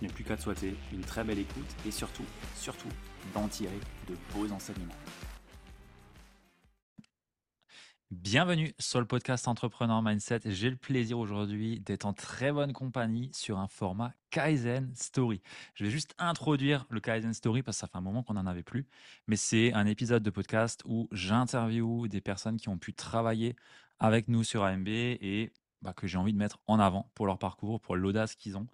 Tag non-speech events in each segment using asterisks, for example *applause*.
je n'ai plus qu'à te souhaiter une très belle écoute et surtout, surtout, d'en tirer de beaux enseignements. Bienvenue sur le podcast Entrepreneur Mindset. J'ai le plaisir aujourd'hui d'être en très bonne compagnie sur un format Kaizen Story. Je vais juste introduire le Kaizen Story parce que ça fait un moment qu'on n'en avait plus. Mais c'est un épisode de podcast où j'interviewe des personnes qui ont pu travailler avec nous sur AMB et bah, que j'ai envie de mettre en avant pour leur parcours, pour l'audace qu'ils ont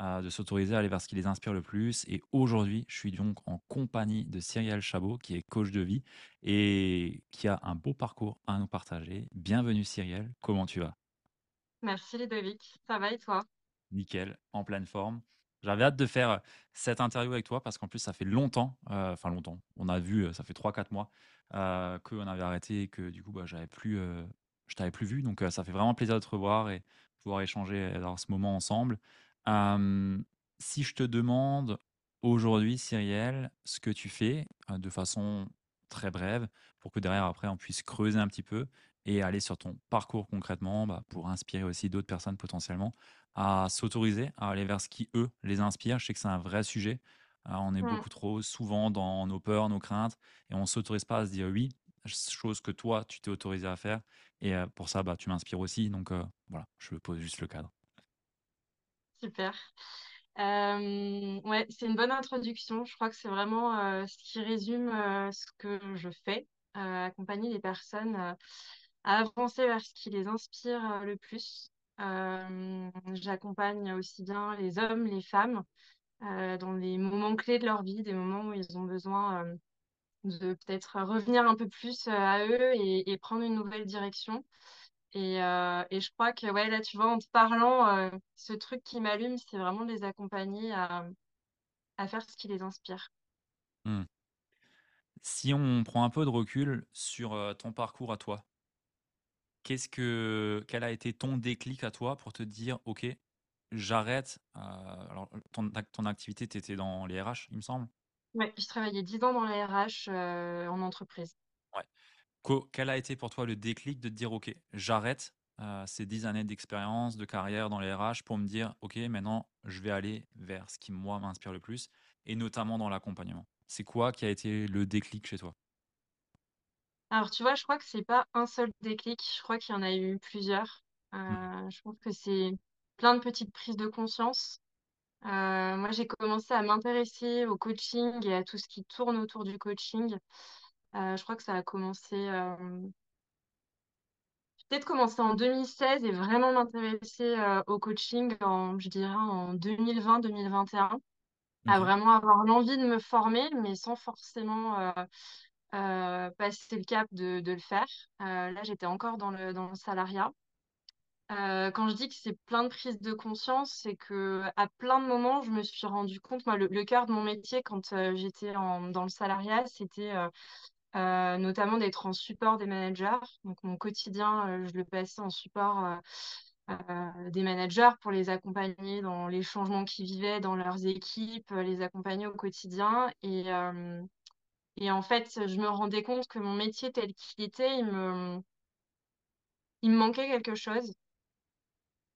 de s'autoriser à aller vers ce qui les inspire le plus. Et aujourd'hui, je suis donc en compagnie de Cyrielle Chabot, qui est coach de vie et qui a un beau parcours à nous partager. Bienvenue Cyrielle, comment tu vas? Merci Ludovic, ça va et toi? Nickel, en pleine forme. J'avais hâte de faire cette interview avec toi parce qu'en plus, ça fait longtemps, enfin longtemps, on a vu, ça fait 3-4 mois euh, qu'on avait arrêté et que du coup, bah, j'avais plus, je t'avais plus vu. Donc, ça fait vraiment plaisir de te revoir et pouvoir échanger dans ce moment ensemble si je te demande aujourd'hui, Cyrielle, ce que tu fais de façon très brève, pour que derrière, après, on puisse creuser un petit peu et aller sur ton parcours concrètement bah, pour inspirer aussi d'autres personnes potentiellement à s'autoriser à aller vers ce qui, eux, les inspire. Je sais que c'est un vrai sujet. on est mmh. beaucoup trop souvent dans nos peurs, nos craintes, et on ne s'autorise pas à se dire oui, chose que toi, tu t'es autorisé à faire. Et pour ça, bah, tu m'inspires aussi. Donc voilà, je pose juste le cadre. Super. Euh, ouais, c'est une bonne introduction. Je crois que c'est vraiment euh, ce qui résume euh, ce que je fais, accompagner les personnes à avancer vers ce qui les inspire le plus. j'accompagne aussi bien les hommes, les femmes, dans les moments clés de leur vie, des moments où ils ont besoin de peut-être revenir un peu plus à eux et prendre une nouvelle direction. Euh, et, je crois que ouais, là, tu vois, en te parlant, euh, ce truc qui m'allume, c'est vraiment de les accompagner à, faire ce qui les inspire. Mmh. Si on prend un peu de recul sur euh, ton parcours à toi, qu'est-ce que, quel a été ton déclic à toi pour te dire, OK, j'arrête. alors, ton, ton activité, tu étais dans les RH, il me semble. Oui, je travaillais 10 ans dans les RH en entreprise. Quel a été pour toi le déclic de te dire, OK, j'arrête euh, ces dix années d'expérience, de carrière dans les RH pour me dire, OK, maintenant, je vais aller vers ce qui, moi, m'inspire le plus, et notamment dans l'accompagnement. C'est quoi qui a été le déclic chez toi? Alors, tu vois, je crois que c'est pas un seul déclic, je crois qu'il y en a eu plusieurs. Mmh. Euh, je pense que c'est plein de petites prises de conscience. Euh, moi, j'ai commencé à m'intéresser au coaching et à tout ce qui tourne autour du coaching je crois que ça a commencé, euh, peut-être commencé en 2016 et vraiment m'intéresser euh, au coaching en, je dirais, en 2020-2021. À vraiment avoir l'envie de me former, mais sans forcément passer le cap de, le faire. là, j'étais encore dans le, dans le salariat. quand je dis que c'est plein de prises de conscience, c'est que à plein de moments, je me suis rendu compte, moi, le, cœur de mon métier quand j'étais dans le salariat, c'était euh, notamment d'être en support des managers. Donc mon quotidien, euh, je le passais en support euh, des managers pour les accompagner dans les changements qu'ils vivaient dans leurs équipes, les accompagner au quotidien. Et, en fait, je me rendais compte que mon métier tel qu'il était, il me, il me manquait quelque chose.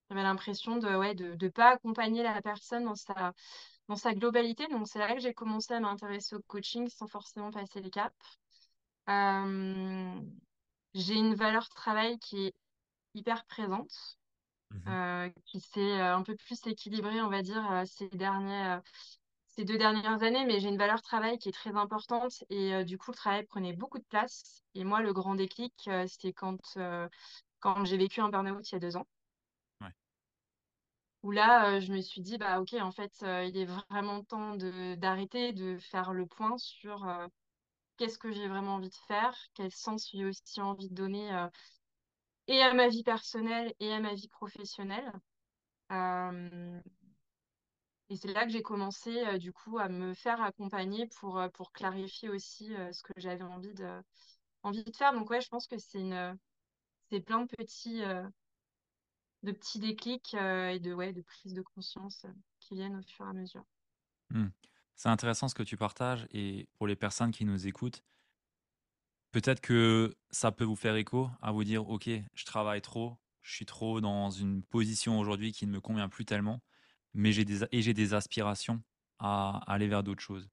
J'avais l'impression de ne ouais, de, pas accompagner la personne dans sa, dans sa globalité. Donc, c'est là que j'ai commencé à m'intéresser au coaching sans forcément passer les caps. J'ai une valeur travail qui est hyper présente, mmh qui s'est un peu plus équilibrée, on va dire, ces derniers, ces deux dernières années, mais j'ai une valeur travail qui est très importante et euh, du coup, le travail prenait beaucoup de place. Et moi, le grand déclic, euh, c'était quand, euh, quand j'ai vécu un burn-out il y a deux ans. Où là, je me suis dit, bah ok, en fait, il est vraiment temps d'arrêter, de, faire le point sur qu'est-ce que j'ai vraiment envie de faire, quel sens j'ai aussi envie de donner et à ma vie personnelle et à ma vie professionnelle. Et c'est là que j'ai commencé euh, du coup à me faire accompagner pour, euh, pour clarifier aussi euh, ce que j'avais envie de, envie de faire. Donc ouais, je pense que c'est une c'est plein de petits de petits déclics et de ouais, de prise de conscience qui viennent au fur et à mesure. Mmh. C'est intéressant ce que tu partages et pour les personnes qui nous écoutent, peut-être que ça peut vous faire écho à vous dire OK, je travaille trop, je suis trop dans une position aujourd'hui qui ne me convient plus tellement mais j'ai des, et j'ai des aspirations à, aller vers d'autres choses.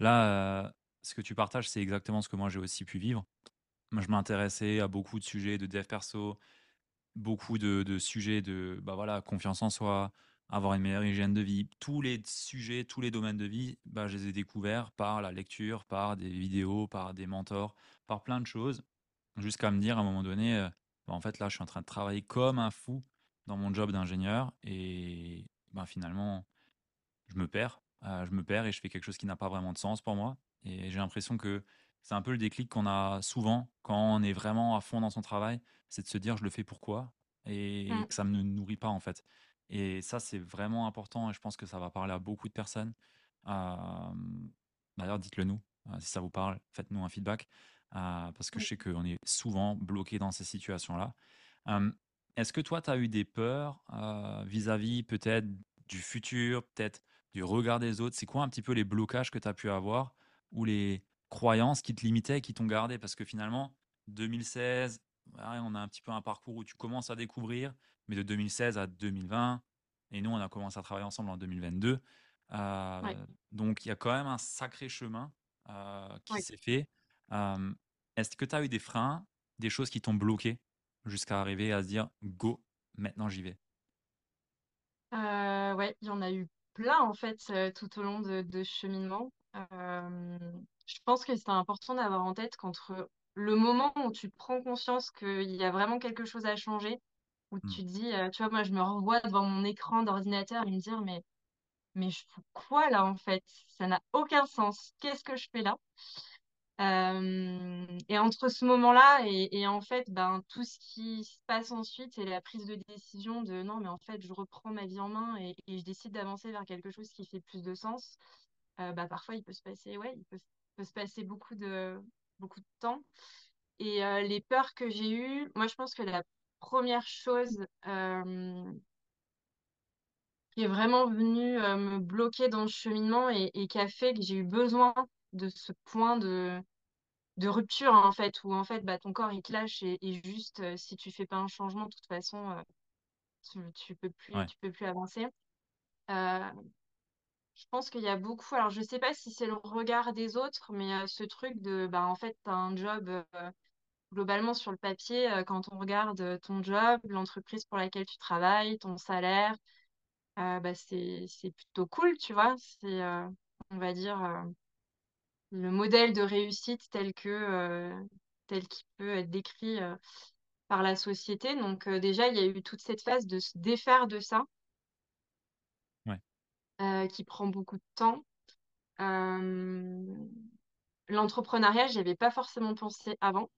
Là, ce que tu partages, c'est exactement ce que moi j'ai aussi pu vivre. Moi, je m'intéressais à beaucoup de sujets de dev perso, beaucoup de, sujets de bah voilà, confiance en soi, avoir une meilleure hygiène de vie. Tous les sujets, tous les domaines de vie, bah, je les ai découverts par la lecture, par des vidéos, par des mentors, par plein de choses, jusqu'à me dire à un moment donné, euh, bah, en fait là, je suis en train de travailler comme un fou dans mon job d'ingénieur et, ben, finalement, je me perds. Euh, je me perds et je fais quelque chose qui n'a pas vraiment de sens pour moi. Et j'ai l'impression que c'est un peu le déclic qu'on a souvent quand on est vraiment à fond dans son travail, c'est de se dire je le fais pourquoi? Et mmh. que ça ne me nourrit pas en fait. Et ça, c'est vraiment important et je pense que ça va parler à beaucoup de personnes. D'ailleurs, dites-le nous si ça vous parle, faites-nous un feedback parce que je sais qu'on est souvent bloqué dans ces situations-là. Est-ce que toi, tu as eu des peurs vis-à-vis peut-être du futur, peut-être du regard des autres? C'est quoi un petit peu les blocages que tu as pu avoir ou les croyances qui te limitaient et qui t'ont gardé? Parce que finalement, 2016, on a un petit peu un parcours où tu commences à découvrir, mais de 2016 à 2020, et nous, on a commencé à travailler ensemble en 2022. Donc, il y a quand même un sacré chemin qui s'est fait. Est-ce que tu as eu des freins, des choses qui t'ont bloqué jusqu'à arriver à se dire go, maintenant j'y vais? Euh, Ouais, il y en a eu plein en fait euh, tout au long de, de cheminement. Euh, je pense que c'est important d'avoir en tête qu'entre le moment où tu prends conscience qu'il y a vraiment quelque chose à changer, où hmm. tu dis, tu vois, moi je me revois devant mon écran d'ordinateur et me dire, mais, mais je fais quoi là en fait? Ça n'a aucun sens. Qu'est-ce que je fais là? Euh, et entre ce moment-là et, en fait, ben, tout ce qui se passe ensuite, c'est la prise de décision de non, mais en fait, je reprends ma vie en main et, je décide d'avancer vers quelque chose qui fait plus de sens. Euh, bah, parfois, il peut se passer, ouais, il peut, se passer beaucoup de, beaucoup de temps. Et euh, les peurs que j'ai eues, moi, je pense que la première chose qui est vraiment venue me bloquer dans le cheminement et, et qui a fait que j'ai eu besoin de ce point de, de rupture, en fait, où en fait, bah, ton corps, il te lâche et, juste, euh, si tu fais pas un changement, de toute façon, euh, tu, tu, peux plus, tu peux plus avancer. Euh, je pense qu'il y a beaucoup, alors je sais pas si c'est le regard des autres, mais ce truc de, bah, en fait, tu as un job globalement sur le papier, quand on regarde ton job, l'entreprise pour laquelle tu travailles, ton salaire, bah, c'est plutôt cool, tu vois. C'est, on va dire, le modèle de réussite tel que euh, tel qu'il peut être décrit euh, par la société. Donc euh, déjà, il y a eu toute cette phase de se défaire de ça, qui prend beaucoup de temps. L'entrepreneuriat, n'y avais pas forcément pensé avant.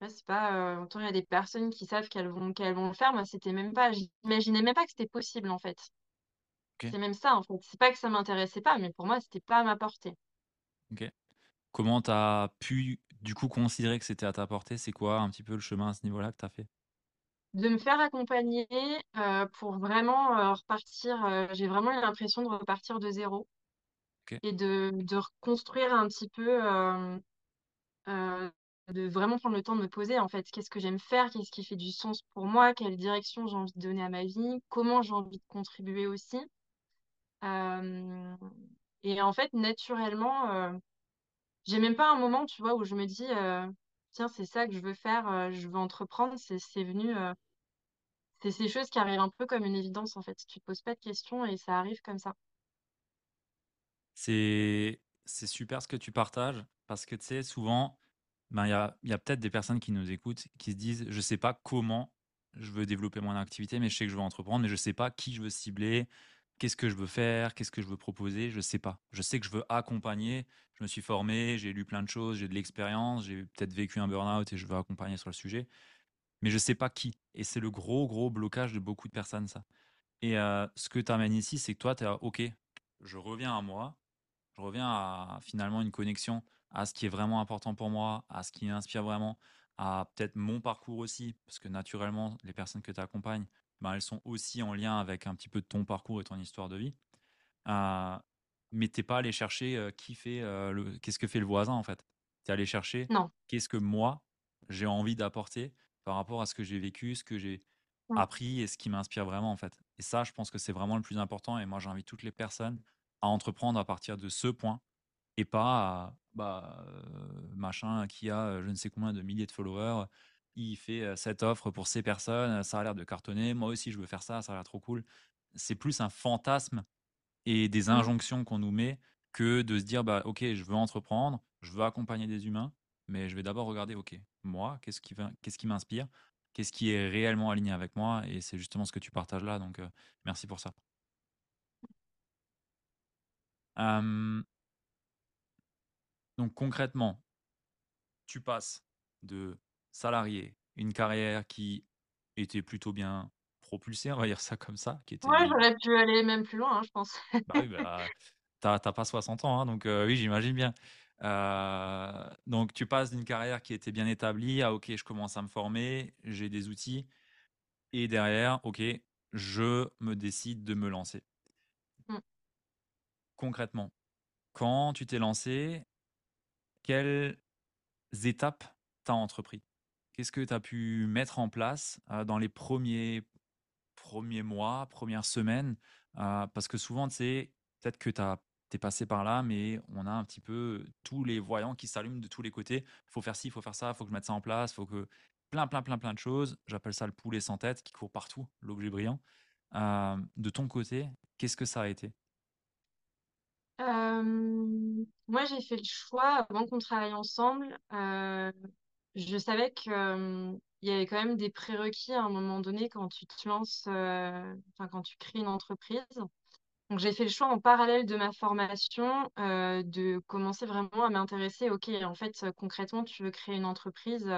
C'est pas, autant il y a des personnes qui savent qu'elles vont, qu'elles vont le faire. Moi, c'était même pas, j'imaginais même pas que c'était possible en fait. C'est même ça en fait. C'est pas que ça m'intéressait pas, mais pour moi, c'était pas à ma portée. Ok. Comment tu as pu du coup considérer que c'était à ta portée? C'est quoi un petit peu le chemin à ce niveau-là que tu as fait? De me faire accompagner euh, pour vraiment euh, repartir. Euh, j'ai vraiment l'impression de repartir de zéro et de, de reconstruire un petit peu, de vraiment prendre le temps de me poser en fait. Qu'est-ce que j'aime faire? Qu'est-ce qui fait du sens pour moi? Quelle direction j'ai envie de donner à ma vie? Comment j'ai envie de contribuer aussi? Et en fait, naturellement, j'ai même pas un moment, tu vois, où je me dis, tiens, c'est ça que je veux faire, je veux entreprendre. C'est venu, c'est ces choses qui arrivent un peu comme une évidence, en fait. Tu te poses pas de questions et ça arrive comme ça. C'est super ce que tu partages parce que tu sais, souvent, ben, il y a, y a peut-être des personnes qui nous écoutent qui se disent Je sais pas comment je veux développer mon activité, mais je sais que je veux entreprendre, mais je sais pas qui je veux cibler, qu'est-ce que je veux faire, qu'est-ce que je veux proposer, je sais pas. Je sais que je veux accompagner, je me suis formé, j'ai lu plein de choses, j'ai de l'expérience, j'ai peut-être vécu un burn-out et je veux accompagner sur le sujet, mais je sais pas qui. Et c'est le gros, gros blocage de beaucoup de personnes, ça. Et euh, ce que tu amènes ici, c'est que toi, tu es OK, je reviens à moi, je reviens à finalement une connexion à ce qui est vraiment important pour moi, à ce qui m'inspire vraiment, à peut-être mon parcours aussi, parce que naturellement, les personnes que tu accompagnes, ben, elles sont aussi en lien avec un petit peu de ton parcours et ton histoire de vie. Euh, mais t'es pas allé chercher euh, qui fait euh, le, qu'est-ce que fait le voisin en fait. Tu es allé chercher qu'est-ce que moi j'ai envie d'apporter par rapport à ce que j'ai vécu, ce que j'ai appris et ce qui m'inspire vraiment en fait. Et ça, je pense que c'est vraiment le plus important. Et moi, j'invite toutes les personnes à entreprendre à partir de ce point et pas à bah, machin qui a je ne sais combien de milliers de followers. Il fait cette offre pour ces personnes, ça a l'air de cartonner. Moi aussi, je veux faire ça, ça a l'air trop cool. C'est plus un fantasme et des mmh. injonctions qu'on nous met que de se dire bah, Ok, je veux entreprendre, je veux accompagner des humains, mais je vais d'abord regarder Ok, moi, qu'est-ce qui, qu'est-ce qui m'inspire Qu'est-ce qui est réellement aligné avec moi? Et c'est justement ce que tu partages là. Donc, merci pour ça. Donc concrètement, tu passes de salarié, une carrière qui était plutôt bien propulsée, on va dire ça comme ça. Qui était ouais, j'aurais pu aller même plus loin, hein, je pense. bah oui, bah, t'as pas 60 ans, hein, donc oui, j'imagine bien. donc tu passes d'une carrière qui était bien établie à ok, je commence à me former, j'ai des outils, et derrière, ok, je me décide de me lancer. Mmh. Concrètement, quand tu t'es lancé, quelles étapes tu as entrepris? Qu'est-ce que tu as pu mettre en place dans les premiers, premiers mois, premières semaines? Parce que souvent, tu sais, peut-être que tu es passé par là, mais on a un petit peu tous les voyants qui s'allument de tous les côtés. Il faut faire ci, il faut faire ça, faut que je mette ça en place, faut que. Plein, plein, plein, plein de choses. J'appelle ça le poulet sans tête qui court partout, l'objet brillant. de ton côté, qu'est-ce que ça a été? Moi, j'ai fait le choix, avant qu'on travaille ensemble, je savais qu'il y avait quand même des prérequis à un moment donné quand tu te lances, enfin, quand tu crées une entreprise. Donc, j'ai fait le choix en parallèle de ma formation de commencer vraiment à m'intéresser. Ok, en fait, concrètement, tu veux créer une entreprise.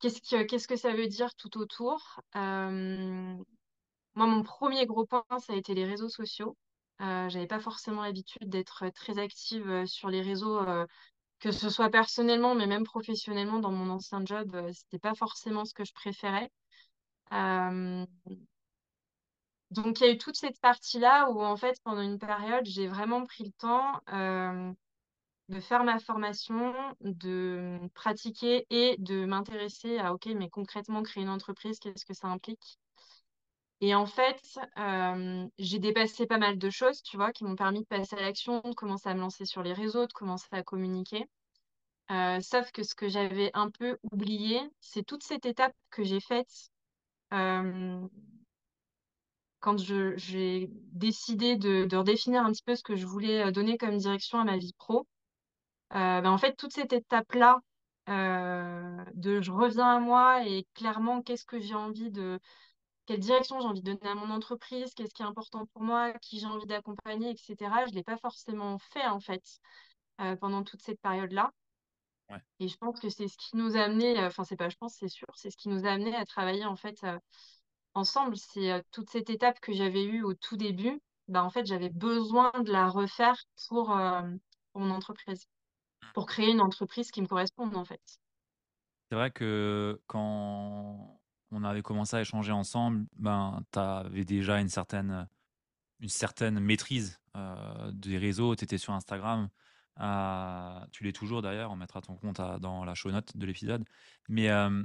qu'est-ce que, qu'est-ce que ça veut dire tout autour? moi, mon premier gros point, ça a été les réseaux sociaux. Euh, j'avais pas forcément l'habitude d'être très active sur les réseaux que ce soit personnellement, mais même professionnellement dans mon ancien job, euh, c'était pas forcément ce que je préférais. Euh, donc il y a eu toute cette partie-là où en fait pendant une période j'ai vraiment pris le temps euh, de faire ma formation, de pratiquer et de m'intéresser à ok mais concrètement créer une entreprise, qu'est-ce que ça implique? Et en fait, j'ai dépassé pas mal de choses, tu vois, qui m'ont permis de passer à l'action, de commencer à me lancer sur les réseaux, de commencer à communiquer. sauf que ce que j'avais un peu oublié, c'est toute cette étape que j'ai faite quand j'ai décidé de, redéfinir un petit peu ce que je voulais donner comme direction à ma vie pro. Ben, en fait, toute cette étape-là, de je reviens à moi et clairement, qu'est-ce que j'ai envie de, quelle direction j'ai envie de donner à mon entreprise, qu'est-ce qui est important pour moi, qui j'ai envie d'accompagner, etc. Je ne l'ai pas forcément fait en fait euh, pendant toute cette période-là. Et je pense que c'est ce qui nous a amené, euh, enfin c'est pas je pense, c'est sûr, c'est ce qui nous a amené à travailler en fait euh, ensemble. C'est toute cette étape que j'avais eue au tout début, bah, en fait j'avais besoin de la refaire pour, pour mon entreprise, pour créer une entreprise qui me corresponde en fait. C'est vrai que quand on avait commencé à échanger ensemble, ben, tu avais déjà une certaine, une certaine maîtrise euh, des réseaux. Tu étais sur Instagram. Euh, tu l'es toujours d'ailleurs. On mettra ton compte dans la show note de l'épisode. Mais euh,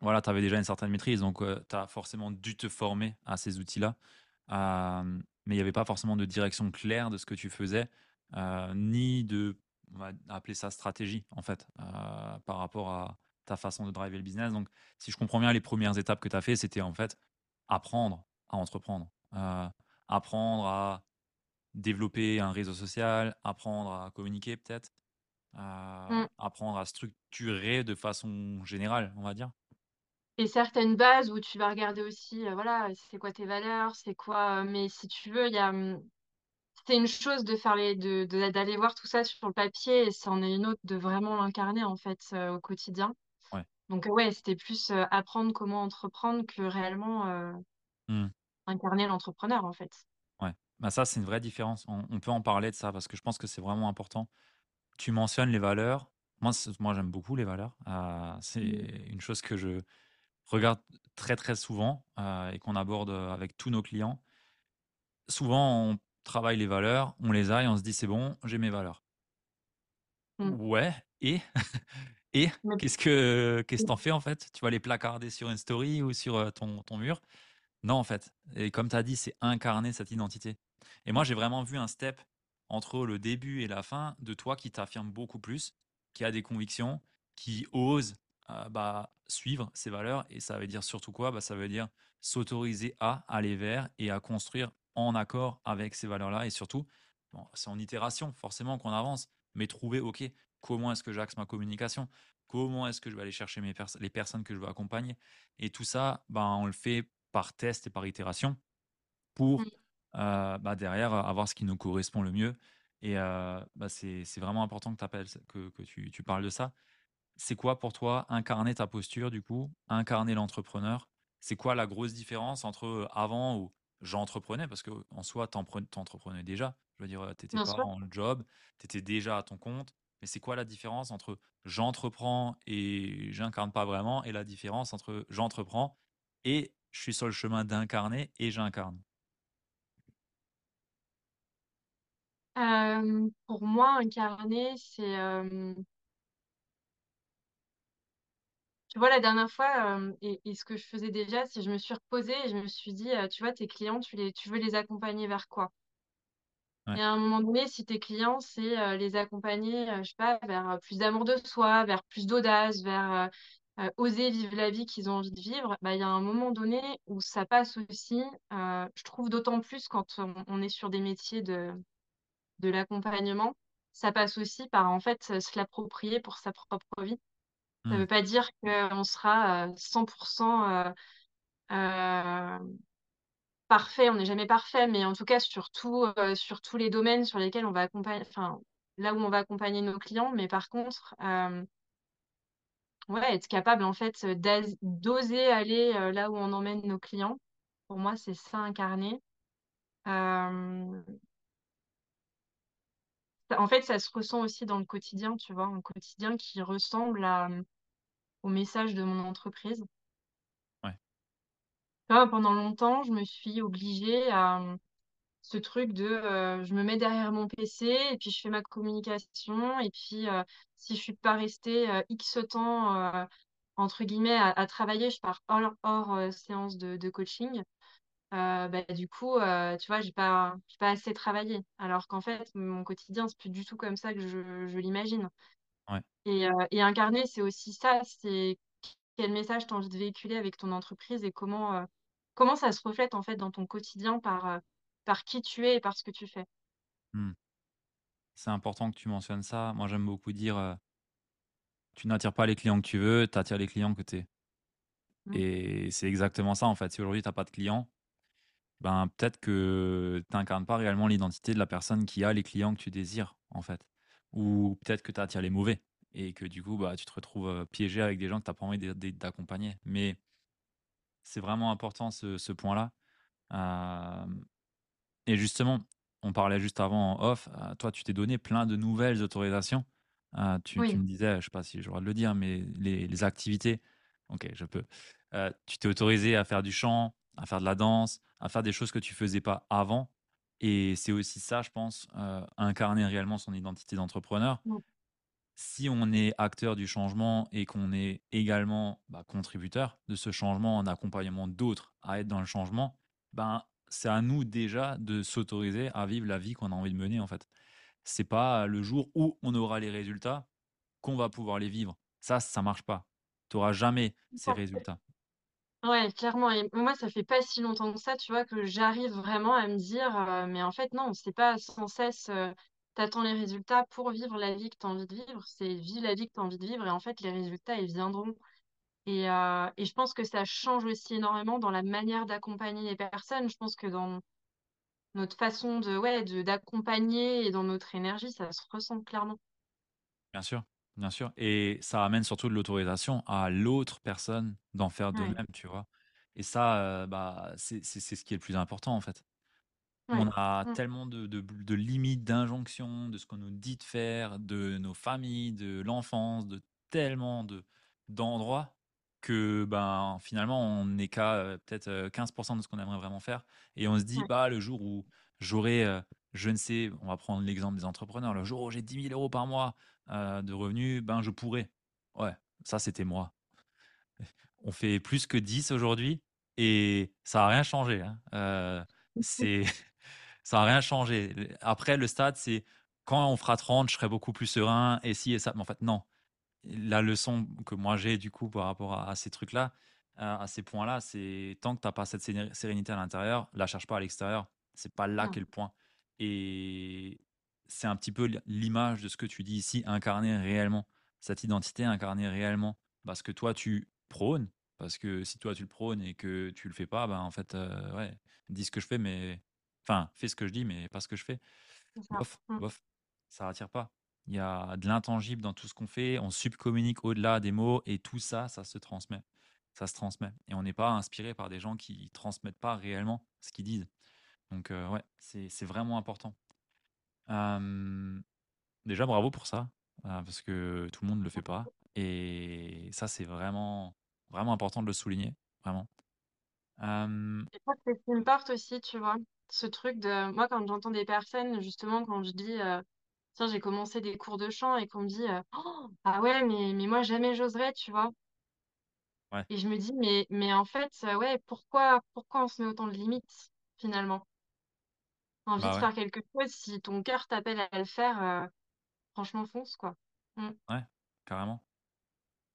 voilà, tu avais déjà une certaine maîtrise. Donc, tu as forcément dû te former à ces outils-là. mais il n'y avait pas forcément de direction claire de ce que tu faisais, euh, ni de, on va appeler ça stratégie, en fait, euh, par rapport à ta façon de driver le business. Donc, si je comprends bien, les premières étapes que tu as fait, c'était en fait apprendre à entreprendre, euh, apprendre à développer un réseau social, apprendre à communiquer peut-être, Mmh. apprendre à structurer de façon générale, on va dire. Et certaines bases où tu vas regarder aussi, voilà, c'est quoi tes valeurs, c'est quoi. mais si tu veux, il y a. Mmh, c'est une chose de faire les, de, d'aller voir tout ça sur le papier et c'en est une autre de vraiment l'incarner en fait au quotidien. Donc ouais, c'était plus apprendre comment entreprendre que réellement mmh. incarner l'entrepreneur en fait. Ouais, bah ça c'est une vraie différence. On, peut en parler de ça parce que je pense que c'est vraiment important. Tu mentionnes les valeurs. Moi, moi j'aime beaucoup les valeurs. Euh, c'est mmh. une chose que je regarde très très souvent euh, et qu'on aborde avec tous nos clients. Souvent, on travaille les valeurs, on les a et on se dit c'est bon, j'ai mes valeurs. Mmh. Ouais, et *laughs* et qu'est-ce que qu'est-ce t'en fais en fait? Tu vas les placarder sur une story ou sur ton, ton mur? Non en fait. Et comme tu as dit, c'est incarner cette identité. Et moi, j'ai vraiment vu un step entre le début et la fin de toi qui t'affirme beaucoup plus, qui a des convictions, qui ose euh, bah, suivre ses valeurs. Et ça veut dire surtout quoi? Bah, Ça veut dire s'autoriser à aller vers et à construire en accord avec ces valeurs-là. Et surtout, c'est en itération forcément qu'on avance, mais trouver, OK, comment est-ce que j'axe ma communication Comment est-ce que je vais aller chercher mes les personnes que je veux accompagner. Et tout ça, bah, on le fait par test et par itération pour mmh. euh, bah, derrière avoir ce qui nous correspond le mieux. Et euh, bah, c'est vraiment important que, appelles, que, que tu, tu, parles de ça. C'est quoi pour toi incarner ta posture du coup, incarner l'entrepreneur? C'est quoi la grosse différence entre avant où j'entreprenais? Parce que en soi t'entreprenais déjà, je veux dire tu n'étais pas en job, tu étais déjà à ton compte, mais c'est quoi la différence entre j'entreprends et j'incarne pas vraiment et la différence entre j'entreprends et je suis sur le chemin d'incarner et j'incarne? Pour moi, incarner, c'est Tu vois, la dernière fois, et, ce que je faisais déjà, c'est je me suis reposée et je me suis dit, tu vois, tes clients, tu veux les accompagner vers quoi? Et à un moment donné, si tes clients, c'est euh, les accompagner, je sais pas, vers plus d'amour de soi, vers plus d'audace, vers oser vivre la vie qu'ils ont envie de vivre, bah, il y a un moment donné où ça passe aussi, je trouve d'autant plus quand on, est sur des métiers de, de l'accompagnement, ça passe aussi par en fait se l'approprier pour sa propre vie. Ça ne mmh. veut pas dire qu'on sera 100% euh, euh, parfait, on n'est jamais parfait, mais en tout cas sur, euh, sur tous les domaines sur lesquels on va accompagner, enfin là où on va accompagner nos clients, mais par contre, ouais, être capable en fait d'oser aller là où on emmène nos clients. Pour moi, c'est ça incarner. En fait, ça se ressent aussi dans le quotidien, tu vois, un quotidien qui ressemble au message de mon entreprise. Pendant longtemps, je me suis obligée à ce truc de euh, je me mets derrière mon PC et puis je fais ma communication et puis euh, si je suis pas restée euh, X temps entre guillemets à, travailler, je pars hors, hors séance de, de coaching. bah, du coup, tu vois, j'ai pas, pas assez travaillé. Alors qu'en fait, mon quotidien, c'est plus du tout comme ça que je, je l'imagine. Et, euh, et, incarner, c'est aussi ça, c'est quel message tu as envie de véhiculer avec ton entreprise et comment, euh, comment ça se reflète en fait dans ton quotidien par, euh, par qui tu es et par ce que tu fais? Mmh. C'est important que tu mentionnes ça. Moi, j'aime beaucoup dire tu n'attires pas les clients que tu veux, tu attires les clients que tu es. Mmh. Et c'est exactement ça en fait. Si aujourd'hui tu n'as pas de clients, ben, peut-être que tu n'incarnes pas réellement l'identité de la personne qui a les clients que tu désires en fait. Ou peut-être que tu attires les mauvais et que du coup, bah, tu te retrouves piégé avec des gens que tu n'as pas envie d'accompagner. Mais c'est vraiment important ce, point-là. et justement, on parlait juste avant en off, toi, tu t'es donné plein de nouvelles autorisations. Tu, me disais, je ne sais pas si j'ai le droit de le dire, mais les, activités, ok, je peux. tu t'es autorisé à faire du chant, à faire de la danse, à faire des choses que tu faisais pas avant. Et c'est aussi ça, je pense, incarner réellement son identité d'entrepreneur si on est acteur du changement et qu'on est également bah, contributeur de ce changement en accompagnement d'autres à être dans le changement, ben, c'est à nous déjà de s'autoriser à vivre la vie qu'on a envie de mener en fait. C'est pas le jour où on aura les résultats qu'on va pouvoir les vivre. Ça, ça marche pas. Tu auras jamais ces résultats. Ouais, clairement. Et moi, ça fait pas si longtemps que ça, tu vois, que j'arrive vraiment à me dire, euh, mais en fait, non, c'est pas sans cesse, euh, t'attends les résultats pour vivre la vie que t'as envie de vivre, c'est vivre la vie que t'as envie de vivre, et en fait, les résultats, ils viendront. Et, euh, et je pense que ça change aussi énormément dans la manière d'accompagner les personnes. Je pense que dans notre façon de, ouais, de, d'accompagner et dans notre énergie, ça se ressent clairement. Bien sûr. Bien sûr. Et ça amène surtout de l'autorisation à l'autre personne d'en faire de même, tu vois. Et ça, euh, bah, c'est ce qui est le plus important, en fait. On a tellement de, de, de limites, d'injonctions, de ce qu'on nous dit de faire, de nos familles, de l'enfance, de tellement de d'endroits que ben, finalement, on n'est qu'à euh, peut-être 15% euh, de ce qu'on aimerait vraiment faire. Et on se dit, bah, le jour où j'aurai, je ne sais, on va prendre l'exemple des entrepreneurs, le jour où j'ai 10 000 euros par mois de revenus, ben, je pourrais. Ouais, ça, c'était moi. On fait plus que 10 aujourd'hui et ça n'a rien changé. Hein. *laughs* c'est, ça n'a rien changé. Après, le stade, c'est quand on fera 30, je serai beaucoup plus serein et si et ça. Mais en fait, non la leçon que moi j'ai du coup par rapport à, ces trucs-là, à, ces points-là, c'est tant que tu n'as pas cette sérénité à l'intérieur, la cherche pas à l'extérieur. C'est pas là qu'est le point. Et c'est un petit peu l'image de ce que tu dis ici, incarner réellement cette identité, incarner réellement parce ce que toi tu prônes. Parce que si toi tu le prônes et que tu le fais pas, ben en fait, euh, ouais, dis ce que je fais, mais enfin, fais ce que je dis, mais pas ce que je fais. Bof, mmh. bof, ça attire pas. Il y a de l'intangible dans tout ce qu'on fait. On subcommunique au-delà des mots et tout ça, ça se transmet. Ça se transmet. Et on n'est pas inspiré par des gens qui transmettent pas réellement ce qu'ils disent. Donc, euh, ouais, c'est vraiment important. déjà, bravo pour ça, euh, parce que tout le monde ne le fait pas. Et ça, c'est vraiment, vraiment important de le souligner, vraiment. Je crois que c'est me porte aussi, tu vois. Ce truc de. Moi, quand j'entends des personnes, justement, quand je dis. Euh, Tiens, j'ai commencé des cours de chant et qu'on me dit euh, Oh, Ah ouais, mais, mais moi jamais j'oserais, tu vois? Et je me dis, mais, mais en fait, euh, ouais, pourquoi, pourquoi on se met autant de limites finalement? Envie bah de faire quelque chose, si ton cœur t'appelle à le faire, euh, franchement, fonce, quoi. Mm. Ouais, carrément.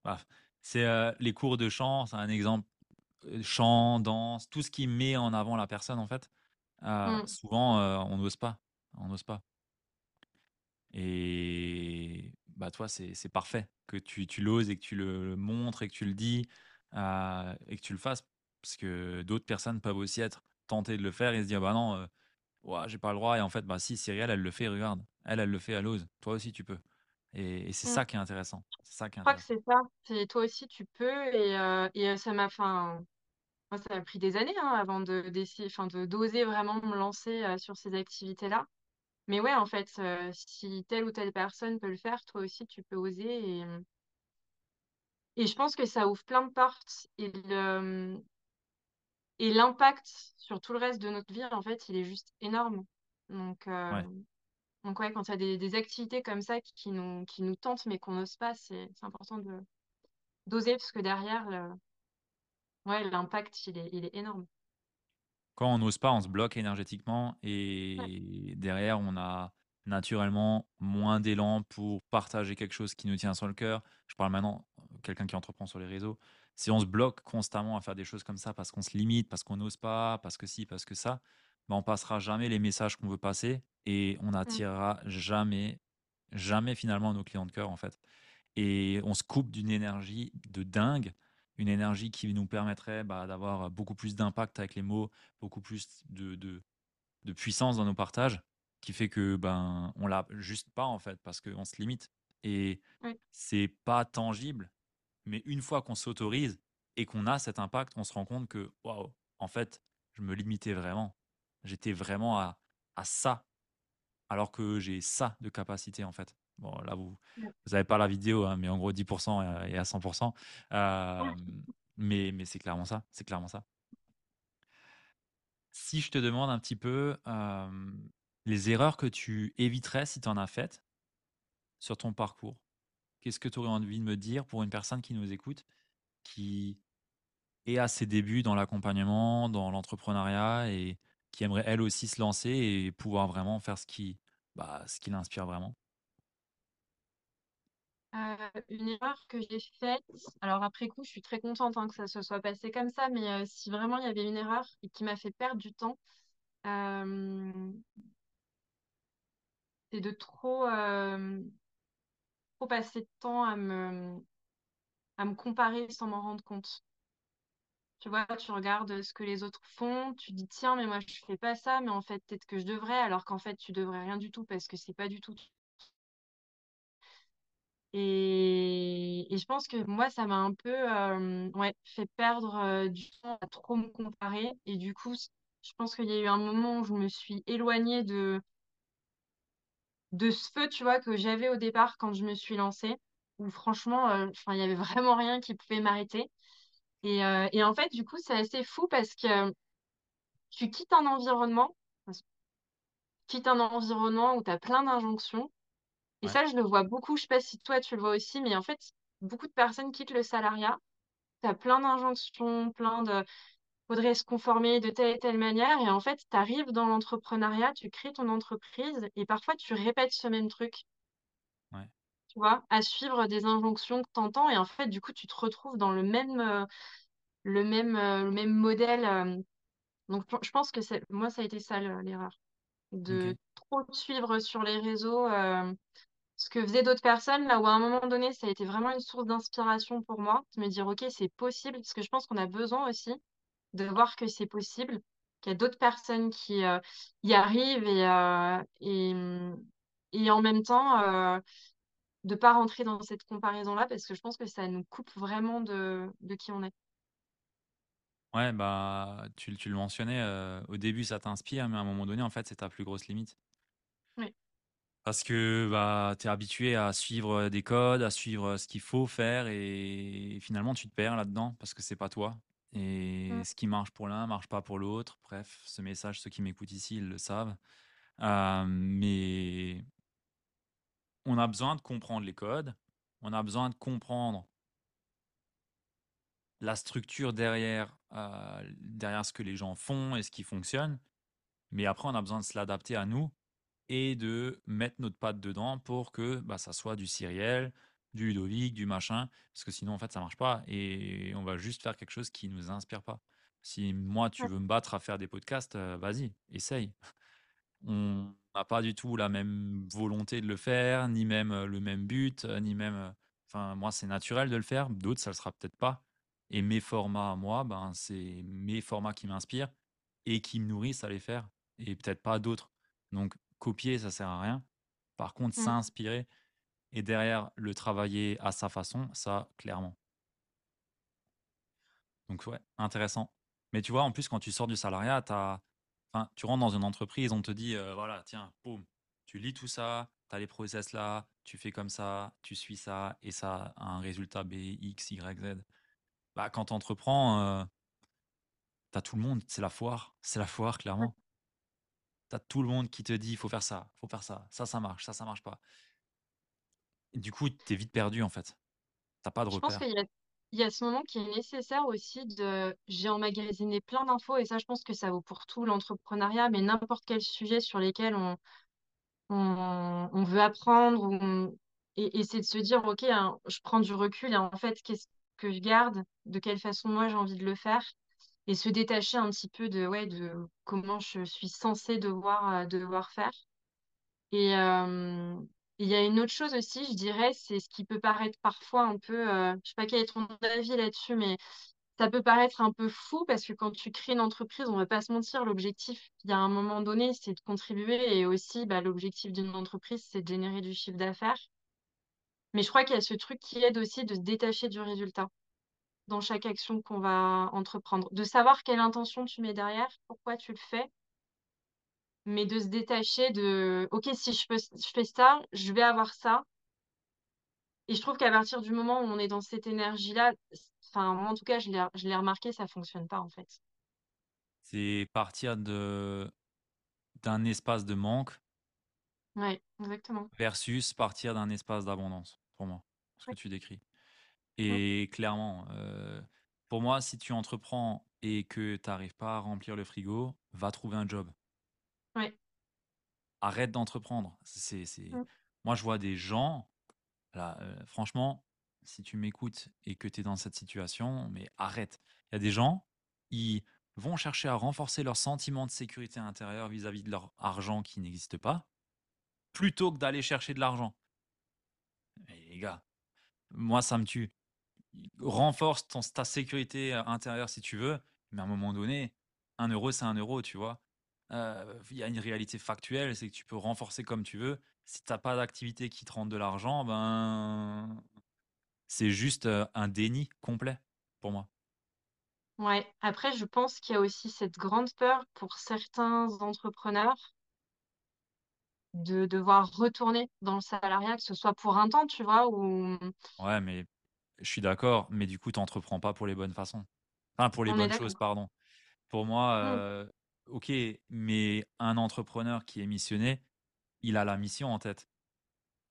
Bah, c'est les cours de chant, c'est un exemple. Chant, danse, tout ce qui met en avant la personne, en fait. Mm. Souvent, on n'ose pas. On n'ose pas. Et bah toi, c'est parfait que tu, tu l'oses et que tu le montres et que tu le dis euh, et que tu le fasses. Parce que d'autres personnes peuvent aussi être tentées de le faire et se dire bah non, euh, ouais, j'ai pas le droit. Et en fait, bah si, Cyrielle, elle le fait, regarde. Elle, elle le fait, elle ose. Toi aussi, tu peux. Et, c'est ça mmh. qui est intéressant. Ça qui Je crois que c'est ça. C'est toi aussi, tu peux. Et, euh, et ça m'a fait Moi, ça a pris des années hein, avant de d'essayer, enfin, de d'oser vraiment me lancer sur ces activités-là. Mais ouais, en fait, euh, si telle ou telle personne peut le faire, toi aussi, tu peux oser. Et, et je pense que ça ouvre plein de portes. Et le, et l'impact sur tout le reste de notre vie, en fait, il est juste énorme. Donc, euh, ouais. donc ouais, quand il y a des, des, activités comme ça qui nous, qui nous tentent, mais qu'on n'ose pas, c'est important de d'oser, parce que derrière, ouais, l'impact, il est, il est énorme quand on n'ose pas, on se bloque énergétiquement et derrière, on a naturellement moins d'élan pour partager quelque chose qui nous tient sur le cœur. Je parle maintenant quelqu'un qui entreprend sur les réseaux. Si on se bloque constamment à faire des choses comme ça parce qu'on se limite, parce qu'on n'ose pas, parce que si, parce que ça, ben on passera jamais les messages qu'on veut passer et on n'attirera jamais, jamais finalement nos clients de cœur en fait. Et on se coupe d'une énergie de dingue une énergie qui nous permettrait bah, d'avoir beaucoup plus d'impact avec les mots, beaucoup plus de, de, puissance dans nos partages, qui fait que ben on l'a juste pas en fait parce qu'on se limite et c'est pas tangible. Mais une fois qu'on s'autorise et qu'on a cet impact, on se rend compte que waouh, en fait, je me limitais vraiment. J'étais vraiment à, à ça, alors que j'ai ça de capacité en fait. Bon, là, vous n'avez pas la vidéo, hein, mais en gros, 10% et à 100%. Euh, mais mais c'est clairement ça. C'est clairement ça. Si je te demande un petit peu euh, les erreurs que tu éviterais si tu en as faites sur ton parcours, qu'est-ce que tu aurais envie de me dire pour une personne qui nous écoute, qui est à ses débuts dans l'accompagnement, dans l'entrepreneuriat et qui aimerait elle aussi se lancer et pouvoir vraiment faire ce qui, bah, ce qui l'inspire vraiment? Une erreur que j'ai faite, alors après coup, je suis très contente hein, que ça se soit passé comme ça, mais si vraiment il y avait une erreur et qui m'a fait perdre du temps, c'est de trop, trop passer de temps à me, à me comparer sans m'en rendre compte. Tu vois, tu regardes ce que les autres font, tu dis tiens, mais moi je fais pas ça, mais en fait peut-être que je devrais, alors qu'en fait tu devrais rien du tout parce que c'est pas du tout. Et, je pense que moi ça m'a un peu ouais, fait perdre du temps à trop me comparer. Et du coup, je pense qu'il y a eu un moment où je me suis éloignée de, de ce feu, tu vois, que j'avais au départ quand je me suis lancée, où franchement, enfin, il y avait vraiment rien qui pouvait m'arrêter. Et, et en fait, du coup, c'est assez fou parce que tu quittes un environnement, quittes un environnement où tu as plein d'injonctions. Et ça, je le vois beaucoup. Je sais pas si toi, tu le vois aussi, mais en fait, beaucoup de personnes quittent le salariat. Tu as plein d'injonctions, plein de faudrait se conformer de telle et telle manière. Et en fait, tu arrives dans l'entrepreneuriat, tu crées ton entreprise et parfois tu répètes ce même truc. Tu vois, à suivre des injonctions que tu entends. Et en fait, du coup, tu te retrouves dans le même, euh, le même, euh, le même modèle. Euh. Donc, je pense que moi, ça a été ça l'erreur. De trop suivre sur les réseaux ce que faisaient d'autres personnes, là où à un moment donné, ça a été vraiment une source d'inspiration pour moi, de me dire, OK, c'est possible, parce que je pense qu'on a besoin aussi de voir que c'est possible, qu'il y a d'autres personnes qui euh, y arrivent et, euh, et, et, en même temps euh, de ne pas rentrer dans cette comparaison-là parce que je pense que ça nous coupe vraiment de, de qui on est. Ouais, bah, tu, tu le mentionnais, au début ça t'inspire, mais à un moment donné, en fait, c'est ta plus grosse limite. Parce que bah, tu es habitué à suivre des codes, à suivre ce qu'il faut faire, et finalement tu te perds là-dedans parce que c'est pas toi. Et mmh. ce qui marche pour l'un marche pas pour l'autre. Bref, ce message, ceux qui m'écoutent ici, ils le savent. mais on a besoin de comprendre les codes. On a besoin de comprendre la structure derrière, derrière ce que les gens font et ce qui fonctionne. Mais après, on a besoin de se l'adapter à nous et de mettre notre patte dedans pour que bah, ça soit du Cyriel, du Ludovic, du machin, parce que sinon, en fait, ça marche pas et on va juste faire quelque chose qui nous inspire pas. Si moi, tu veux me battre à faire des podcasts, euh, vas-y, essaye. On n'a pas du tout la même volonté de le faire, ni même euh, le même but, euh, ni même. Enfin, moi, c'est naturel de le faire, d'autres, ça le sera peut-être pas. Et mes formats, moi, ben, c'est mes formats qui m'inspirent et qui me nourrissent à les faire, et peut-être pas d'autres. Donc, copier, ça sert à rien. Par contre, mmh. s'inspirer, et derrière le travailler à sa façon, ça, clairement. Donc ouais, intéressant. Mais tu vois, en plus, quand tu sors du salariat, as... Enfin, tu rentres dans une entreprise, on te dit, euh, voilà, tiens, boum, tu lis tout ça, tu as les process là, tu fais comme ça, tu suis ça, et ça a un résultat B, X, Y, Z. Bah, quand tu entreprends, euh, tu as tout le monde, c'est la foire, c'est la foire, clairement. Tu as tout le monde qui te dit, il faut faire ça, il faut faire ça, ça, ça marche, ça, ça marche pas du coup, tu es vite perdu en fait. T'as pas de Je pense qu'il y a, il y a ce moment qui est nécessaire aussi de. J'ai emmagasiné plein d'infos et ça, je pense que ça vaut pour tout l'entrepreneuriat, mais n'importe quel sujet sur lesquels on, on, veut apprendre et, c'est de se dire, OK, hein, je prends du recul et en fait, qu'est-ce que je garde, de quelle façon moi j'ai envie de le faire? Et se détacher un petit peu de, ouais, de comment je suis censée devoir, euh, devoir faire. Et, il y a une autre chose aussi, je dirais, c'est ce qui peut paraître parfois un peu, euh, je sais pas quel est ton avis là-dessus, mais ça peut paraître un peu fou parce que quand tu crées une entreprise, on va pas se mentir, l'objectif, il y a un moment donné, c'est de contribuer et aussi, bah, l'objectif d'une entreprise, c'est de générer du chiffre d'affaires. Mais je crois qu'il y a ce truc qui aide aussi de se détacher du résultat dans chaque action qu'on va entreprendre, de savoir quelle intention tu mets derrière, pourquoi tu le fais mais de se détacher de OK, si je, fais ça, je vais avoir ça. Et je trouve qu'à partir du moment où on est dans cette énergie-là, enfin, moi, en tout cas, je l'ai remarqué, ça fonctionne pas en fait. C'est partir de d'un espace de manque. Ouais, exactement. Versus partir d'un espace d'abondance, pour moi, ce que tu décris. Et clairement, euh, pour moi, si tu entreprends et que tu n'arrives pas à remplir le frigo, va trouver un job. Ouais. Arrête d'entreprendre. C'est, c'est... Mmh. Moi, je vois des gens, là, euh, franchement, si tu m'écoutes et que tu es dans cette situation, mais arrête. Il y a des gens, ils vont chercher à renforcer leur sentiment de sécurité intérieure vis-à-vis de leur argent qui n'existe pas, plutôt que d'aller chercher de l'argent. Les gars, moi, ça me tue. Renforce ton, ta sécurité intérieure si tu veux, mais à un moment donné, un euro, c'est un euro, tu vois. Euh, il y a une réalité factuelle, c'est que tu peux renforcer comme tu veux. Si tu n'as pas d'activité qui te rende de l'argent, ben c'est juste un déni complet pour moi. Ouais, après, je pense qu'il y a aussi cette grande peur pour certains entrepreneurs de devoir retourner dans le salariat, que ce soit pour un temps, tu vois, ou Ouais, mais je suis d'accord, mais du coup, tu n'entreprends pas pour les bonnes façons. Enfin, pour les on bonnes choses, pardon. Pour moi, Mmh. euh, ok, mais un entrepreneur qui est missionné, il a la mission en tête.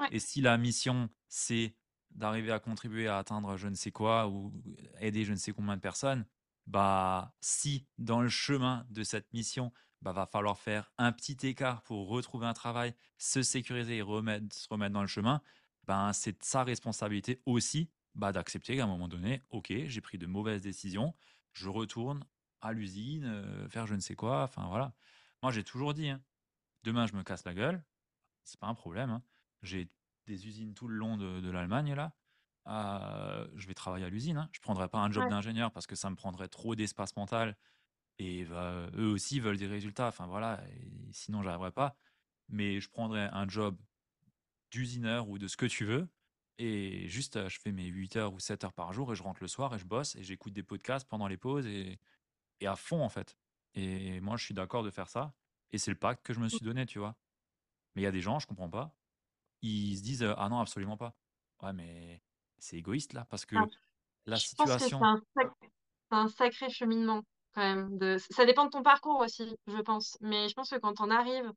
Ouais, Et si la mission, c'est d'arriver à contribuer à atteindre je ne sais quoi ou aider je ne sais combien de personnes, bah si dans le chemin de cette mission, bah va falloir faire un petit écart pour retrouver un travail, se sécuriser et remettre, se remettre dans le chemin, ben c'est sa responsabilité aussi bah, d'accepter qu'à un moment donné, ok, j'ai pris de mauvaises décisions, je retourne à l'usine, euh, faire je ne sais quoi, enfin voilà. Moi j'ai toujours dit, hein, demain je me casse la gueule, c'est pas un problème. hein. J'ai des usines tout le long de, de l'Allemagne là. Euh, je vais travailler à l'usine. Hein. Je prendrai pas un job ouais. d'ingénieur parce que ça me prendrait trop d'espace mental et bah, eux aussi veulent des résultats. Enfin voilà, et sinon j'arriverai pas. Mais je prendrai un job d'usineur ou de ce que tu veux. Et juste, je fais mes 8 heures ou 7 heures par jour et je rentre le soir et je bosse et j'écoute des podcasts pendant les pauses et, et à fond en fait. Et moi, je suis d'accord de faire ça. Et c'est le pacte que je me suis donné, tu vois. Mais il y a des gens, je comprends pas, ils se disent ah non absolument pas. Ouais mais c'est égoïste là parce que la je pense que c'est situation. un c'est un sacré cheminement quand même. De... Ça dépend de ton parcours aussi, je pense. Mais je pense que quand on arrive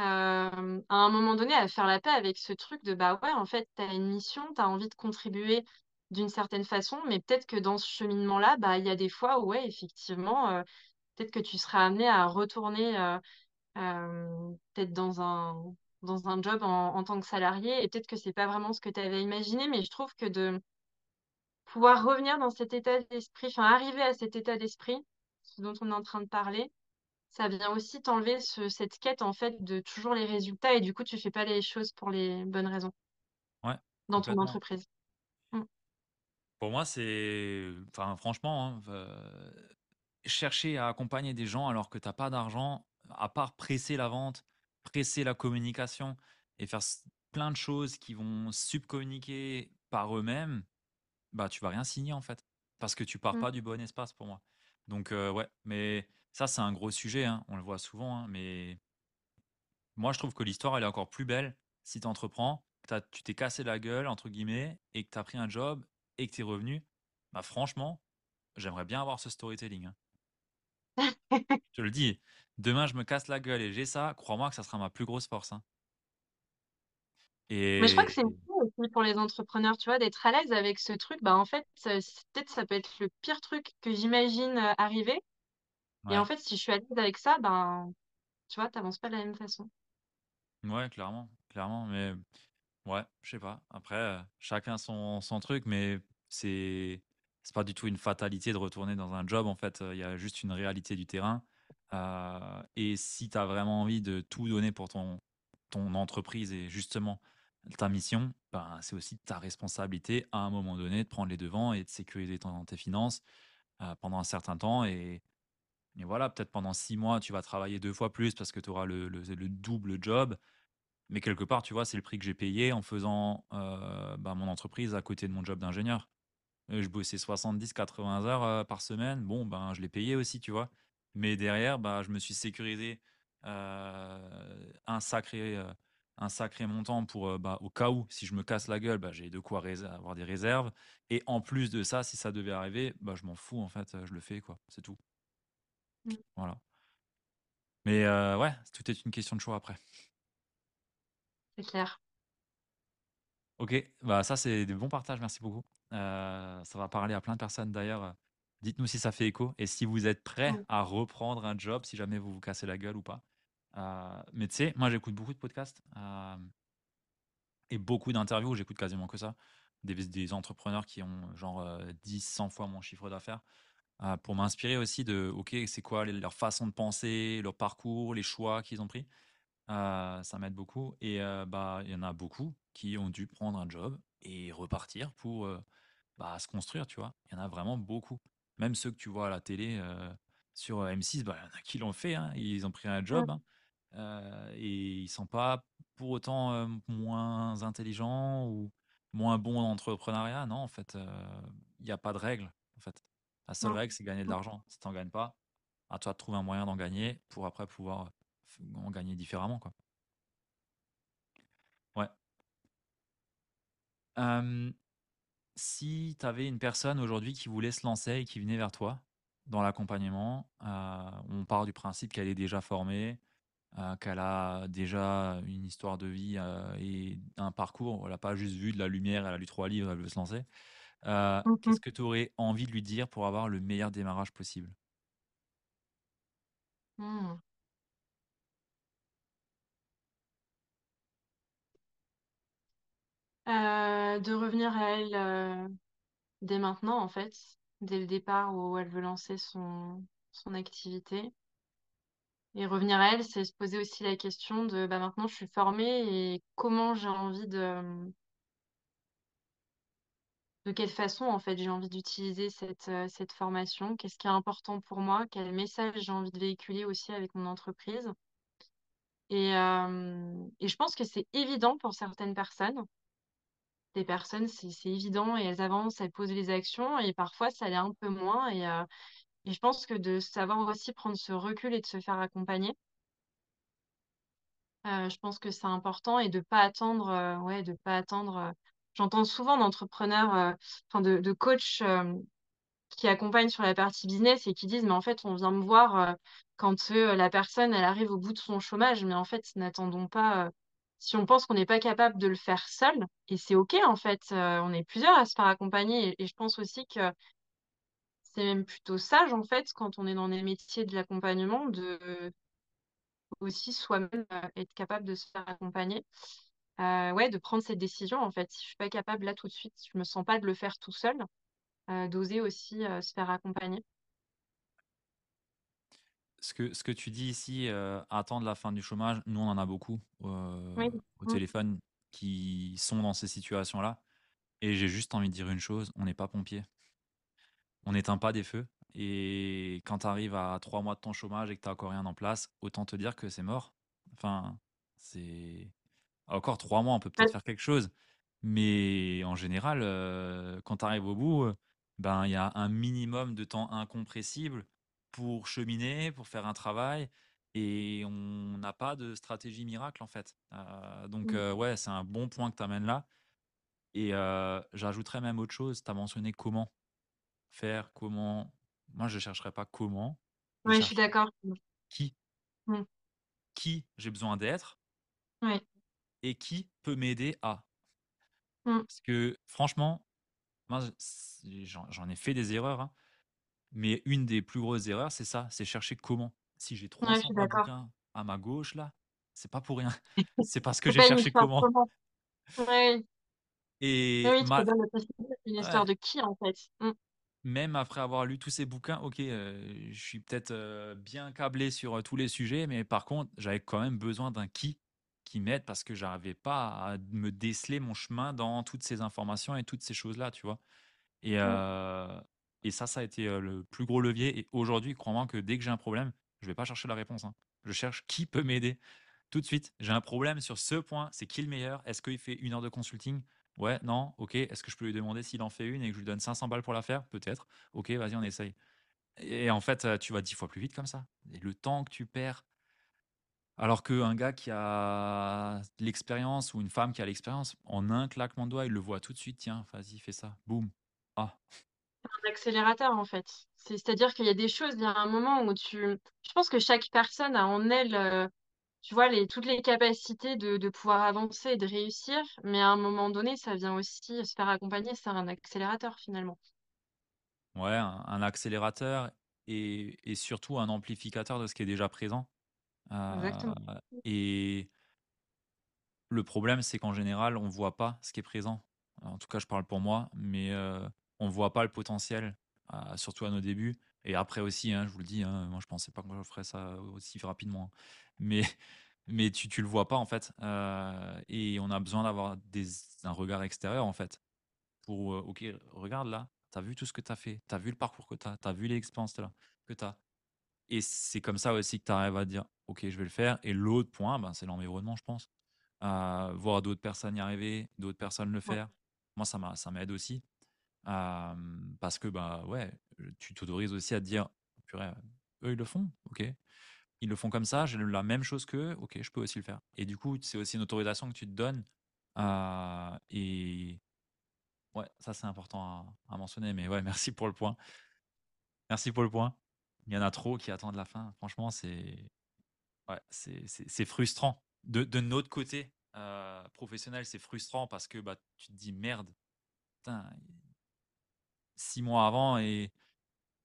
euh, à un moment donné à faire la paix avec ce truc de bah ouais, en fait, tu as une mission, tu as envie de contribuer d'une certaine façon, mais peut-être que dans ce cheminement-là, bah il y a des fois où ouais, effectivement, euh, peut-être que tu seras amené à retourner euh, peut-être dans un dans un job en, en tant que salarié et peut-être que c'est pas vraiment ce que tu avais imaginé, mais je trouve que de pouvoir revenir dans cet état d'esprit, enfin arriver à cet état d'esprit, ce dont on est en train de parler, ça vient aussi t'enlever ce- cette quête en fait de toujours les résultats et du coup tu fais pas les choses pour les bonnes raisons Ouais, dans ton entreprise. Mm. Pour moi, c'est. Enfin, franchement, hein, euh, chercher à accompagner des gens alors que tu n'as pas d'argent, à part presser la vente, presser la communication et faire plein de choses qui vont subcommuniquer par eux-mêmes, bah tu vas rien signer en fait. Parce que tu pars Mm. pas du bon espace pour moi. Donc, euh, ouais, mais ça, c'est un gros sujet, hein, on le voit souvent, hein, mais moi, je trouve que l'histoire, elle est encore plus belle si tu entreprends, que tu t'es cassé la gueule, entre guillemets, et que tu as pris un job et que tu es revenu. Bah, franchement, j'aimerais bien avoir ce storytelling. hein. *laughs* Je te le dis, demain, je me casse la gueule et j'ai ça, crois-moi que ça sera ma plus grosse force. Mais je crois que c'est aussi pour les entrepreneurs, tu vois, d'être à l'aise avec ce truc. Bah en fait, peut-être ça peut être le pire truc que j'imagine euh, Et en fait, si je suis à l'aise avec ça, ben tu vois, t'avances pas de la même façon. ouais, clairement, clairement, mais ouais, je sais pas. Après, euh, chacun son, son truc, mais c'est c'est pas du tout une fatalité de retourner dans un job. En fait, Euh, il y a juste une réalité du terrain. Euh, et si tu as vraiment envie de tout donner pour ton, ton entreprise et justement ta mission, ben, c'est aussi ta responsabilité à un moment donné de prendre les devants et de sécuriser ton- tes finances euh, pendant un certain temps. Et, et voilà, peut-être pendant six mois, tu vas travailler deux fois plus parce que tu auras le, le- le double job. Mais quelque part, tu vois, c'est le prix que j'ai payé en faisant euh, ben, mon entreprise à côté de mon job d'ingénieur. Euh, Je bossais 70-80 heures euh, par semaine. Bon, ben, je l'ai payé aussi, tu vois. Mais derrière, bah, je me suis sécurisé un sacré, un sacré montant pour, bah, au cas où, si je me casse la gueule, bah, j'ai de quoi avoir des réserves. Et en plus de ça, si ça devait arriver, bah, je m'en fous, en fait, je le fais, quoi. C'est tout. Mm. Voilà. Mais euh, ouais, tout est une question de choix après. C'est clair. Ok, bah ça c'est des bons partages, merci beaucoup. Euh, ça va parler à plein de personnes d'ailleurs Dites-nous si ça fait écho et si vous êtes prêt Mm. à reprendre un job si jamais vous vous cassez la gueule ou pas. Euh, mais tu sais, moi j'écoute beaucoup de podcasts euh, et beaucoup d'interviews, j'écoute quasiment que ça. Des, des entrepreneurs qui ont genre 10, 100 fois mon chiffre d'affaires pour m'inspirer aussi de, ok, c'est quoi leur façon de penser, leur parcours, les choix qu'ils ont pris? Euh, ça m'aide beaucoup. Et euh, bah, il y en a beaucoup qui ont dû prendre un job et repartir pour euh, bah, se construire, tu vois? Il y en a vraiment beaucoup. Même ceux que tu vois à la télé sur M6, bah, il y en a qui l'ont fait. hein. Ils ont pris un job hein. Et ils sont pas pour autant euh, moins intelligents ou moins bons en entrepreneuriat. Non, en fait, il n'y a pas de règle. La seule Mm. règle, c'est gagner de l'argent. Si tu n'en gagnes pas, à toi de trouver un moyen d'en gagner pour après pouvoir en gagner différemment. Quoi. Ouais. Euh, si tu avais une personne aujourd'hui qui voulait se lancer et qui venait vers toi dans l'accompagnement, euh, on part du principe qu'elle est déjà formée, euh, qu'elle a déjà une histoire de vie euh, et un parcours. Elle n'a pas juste vu de la lumière, elle a lu trois livres, elle veut se lancer. Euh, Mhm. Qu'est-ce que tu aurais envie de lui dire pour avoir le meilleur démarrage possible? Mm. Euh, de revenir à elle euh, dès maintenant, en fait, dès le départ où elle veut lancer son, son activité. Et revenir à elle, c'est se poser aussi la question de bah, maintenant je suis formée et comment j'ai envie de, de quelle façon en fait j'ai envie d'utiliser cette, euh, cette formation, qu'est-ce qui est important pour moi, quel message j'ai envie de véhiculer aussi avec mon entreprise? Et, euh, et je pense que c'est évident pour certaines personnes. Des personnes, c'est évident et elles avancent, elles posent les actions et parfois ça l'est un peu moins. Et, euh, et je pense que de savoir aussi prendre ce recul et de se faire accompagner, je pense que c'est important et de pas attendre, ouais, de pas attendre. J'entends souvent d'entrepreneurs, euh, enfin de, coachs euh, qui accompagnent sur la partie business et qui disent, mais en fait, on vient me voir euh, quand la personne, elle arrive au bout de son chômage, mais en fait, n'attendons pas. si on pense qu'on n'est pas capable de le faire seul, et c'est OK, en fait, on est plusieurs à se faire accompagner, et, je pense aussi que c'est même plutôt sage, en fait, quand on est dans les métiers de l'accompagnement, de aussi soi-même être capable de se faire accompagner. Euh, ouais, de prendre cette décision, en fait. Si je suis pas capable là tout de suite, je me sens pas de le faire tout seul, euh, d'oser aussi euh, se faire accompagner. ce que, ce que tu dis ici, euh, attendre la fin du chômage, nous on en a beaucoup Oui. au Mm. téléphone qui sont dans ces situations-là. Et j'ai juste envie de dire une chose, on n'est pas pompier. On n'éteint pas des feux. Et quand tu arrives à trois mois de ton chômage et que tu n'as encore rien en place, autant te dire que c'est mort. Enfin, c'est... Encore trois mois, on peut peut-être faire quelque chose. Mais en général, euh, quand tu arrives au bout, euh, ben, il y a un minimum de temps incompressible pour cheminer, pour faire un travail. Et on n'a pas de stratégie miracle, en fait. Euh, donc, Mm. euh, ouais, c'est un bon point que tu amènes là. Et j'ajouterais même autre chose. Tu as mentionné comment faire, comment. Moi, je ne chercherai pas comment. Je Ouais, je suis d'accord. qui. Mm. Qui j'ai besoin d'être Ouais. Et qui peut m'aider à. Mm. Parce que franchement, moi, j'en ai fait des erreurs. hein, mais une des plus grosses erreurs, c'est ça c'est chercher comment. Si j'ai Ouais, je 300 suis d'accord. bouquins à ma gauche, là, c'est pas pour rien. *laughs* C'est parce que j'ai cherché comment. Ouais. Et oui, une histoire ouais, de qui, en fait. Mm. même après avoir lu tous ces bouquins, ok, euh, je suis peut-être euh, bien câblé sur euh, tous les sujets, mais par contre, j'avais quand même besoin d'un qui qui m'aide parce que j'arrivais pas à me déceler mon chemin dans toutes ces informations et toutes ces choses-là, tu vois. Et, euh, et ça, ça a été euh, le plus gros levier. Et aujourd'hui, crois-moi que dès que j'ai un problème, je vais pas chercher la réponse. hein. Je cherche qui peut m'aider tout de suite. J'ai un problème sur ce point. C'est qui le meilleur? Est-ce qu'il fait une heure de consulting? Ouais, non, ok. Est-ce que je peux lui demander s'il en fait une et que je lui donne 500 balles pour la faire? Peut-être. Ok, vas-y, on essaye. Et en fait, tu vas dix fois plus vite comme ça. Et le temps que tu perds. Alors qu'un gars qui a l'expérience ou une femme qui a l'expérience, en un claquement de doigts, il le voit tout de suite. Tiens, vas-y, fais ça. Boum. Ah, Un accélérateur, en fait. C'est- C'est-à-dire qu'il y a des choses, il y a un moment où tu... Je pense que chaque personne a en elle, euh, tu vois, les, toutes les capacités de, de pouvoir avancer et de réussir, mais à un moment donné, ça vient aussi se faire accompagner, c'est un accélérateur, finalement. Ouais, un, un accélérateur et, et surtout un amplificateur de ce qui est déjà présent. Euh, et le problème, c'est qu'en général, on voit pas ce qui est présent. En tout cas, je parle pour moi, mais euh, on voit pas le potentiel, surtout à nos débuts. Et après aussi, hein, je vous le dis, hein, moi je pensais pas que je ferais ça aussi rapidement. Mais, *laughs* mais tu, tu le vois pas en fait. Euh, et on a besoin d'avoir un regard extérieur en fait. Pour, ok, regarde là, tu as vu tout ce que tu as fait, tu as vu le parcours que tu as, tu as vu l'expérience là, que tu as. Et c'est comme ça aussi que tu arrives à dire, ok, je vais le faire. Et l'autre point, ben, c'est l'environnement, je pense. Euh, voir d'autres personnes y arriver, d'autres personnes le Ouais. faire. Moi, ça m'a- ça m'aide aussi. Euh, parce que, bah ouais, tu t'autorises aussi à te dire, purée, eux, ils le font, ok. Ils le font comme ça, j'ai la même chose qu'eux, ok, je peux aussi le faire. Et du coup, c'est aussi une autorisation que tu te donnes. Euh, et ouais, ça, c'est important à, à mentionner. Mais ouais, *laughs* merci pour le point. Merci pour le point. Il y en a trop qui attendent la fin. Franchement, c'est ouais, c'est frustrant. De, de notre côté euh, professionnel, c'est frustrant parce que bah, tu te dis merde, putain, six mois avant et,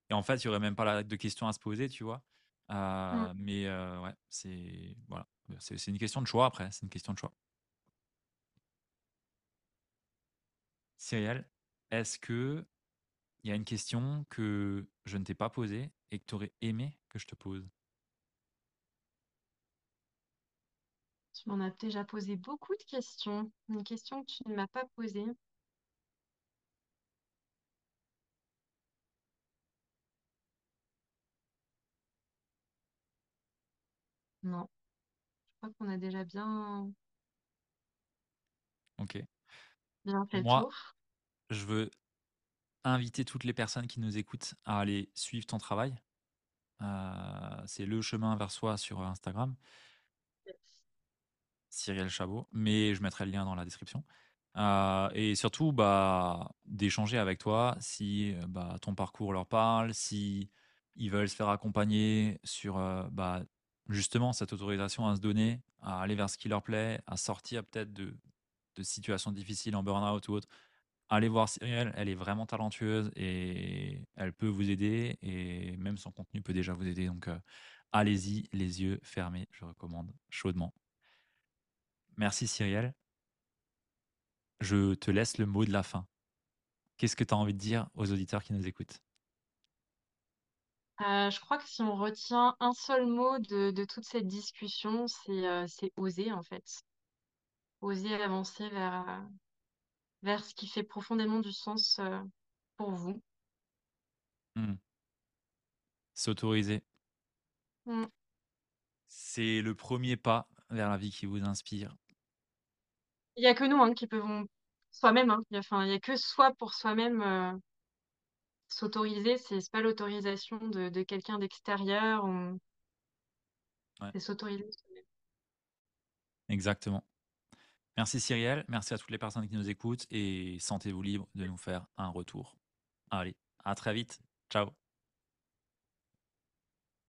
et en fait, il n'y aurait même pas de questions à se poser, tu vois? Mm. Euh, mais euh, ouais, c'est voilà, c'est une question de choix après, c'est une question de choix. Cyrielle, est-ce que il y a une question que je ne t'ai pas posée et que tu aurais aimé que je te pose? Tu m'en as déjà posé beaucoup de questions. Une question que tu ne m'as pas posée. Non, je crois qu'on a déjà bien, Ok. bien fait le Moi, tour. je veux inviter toutes les personnes qui nous écoutent à aller suivre ton travail. Euh, c'est le chemin vers soi sur Instagram, Cyrielle Chabot, mais je mettrai le lien dans la description. Euh, et surtout, bah, d'échanger avec toi si euh, bah, ton parcours leur parle, si ils veulent se faire accompagner sur euh, bah, justement cette autorisation à se donner, à aller vers ce qui leur plaît, à sortir peut-être de, de situations difficiles en burn-out ou autre. Allez voir Cyrielle, elle est vraiment talentueuse et elle peut vous aider et même son contenu peut déjà vous aider. Donc euh, allez-y, les yeux fermés, je recommande chaudement. Merci Cyrielle. Je te laisse le mot de la fin. Qu'est-ce que tu as envie de dire aux auditeurs qui nous écoutent? Euh, je crois que si on retient un seul mot de, de toute cette discussion, c'est euh, oser en fait. Oser avancer vers, vers ce qui fait profondément du sens euh, pour vous. Hmm. S'autoriser. Mm. C'est le premier pas vers la vie qui vous inspire. Il n'y a que nous hein, qui pouvons soi-même. Hein. Il y a, que soi pour soi-même euh, s'autoriser. C'est c'est pas l'autorisation de, de quelqu'un d'extérieur. on- Ouais, C'est s'autoriser. exactement. Merci Cyrielle, merci à toutes les personnes qui nous écoutent et sentez-vous libre de nous faire un retour. Allez, à très vite. Ciao.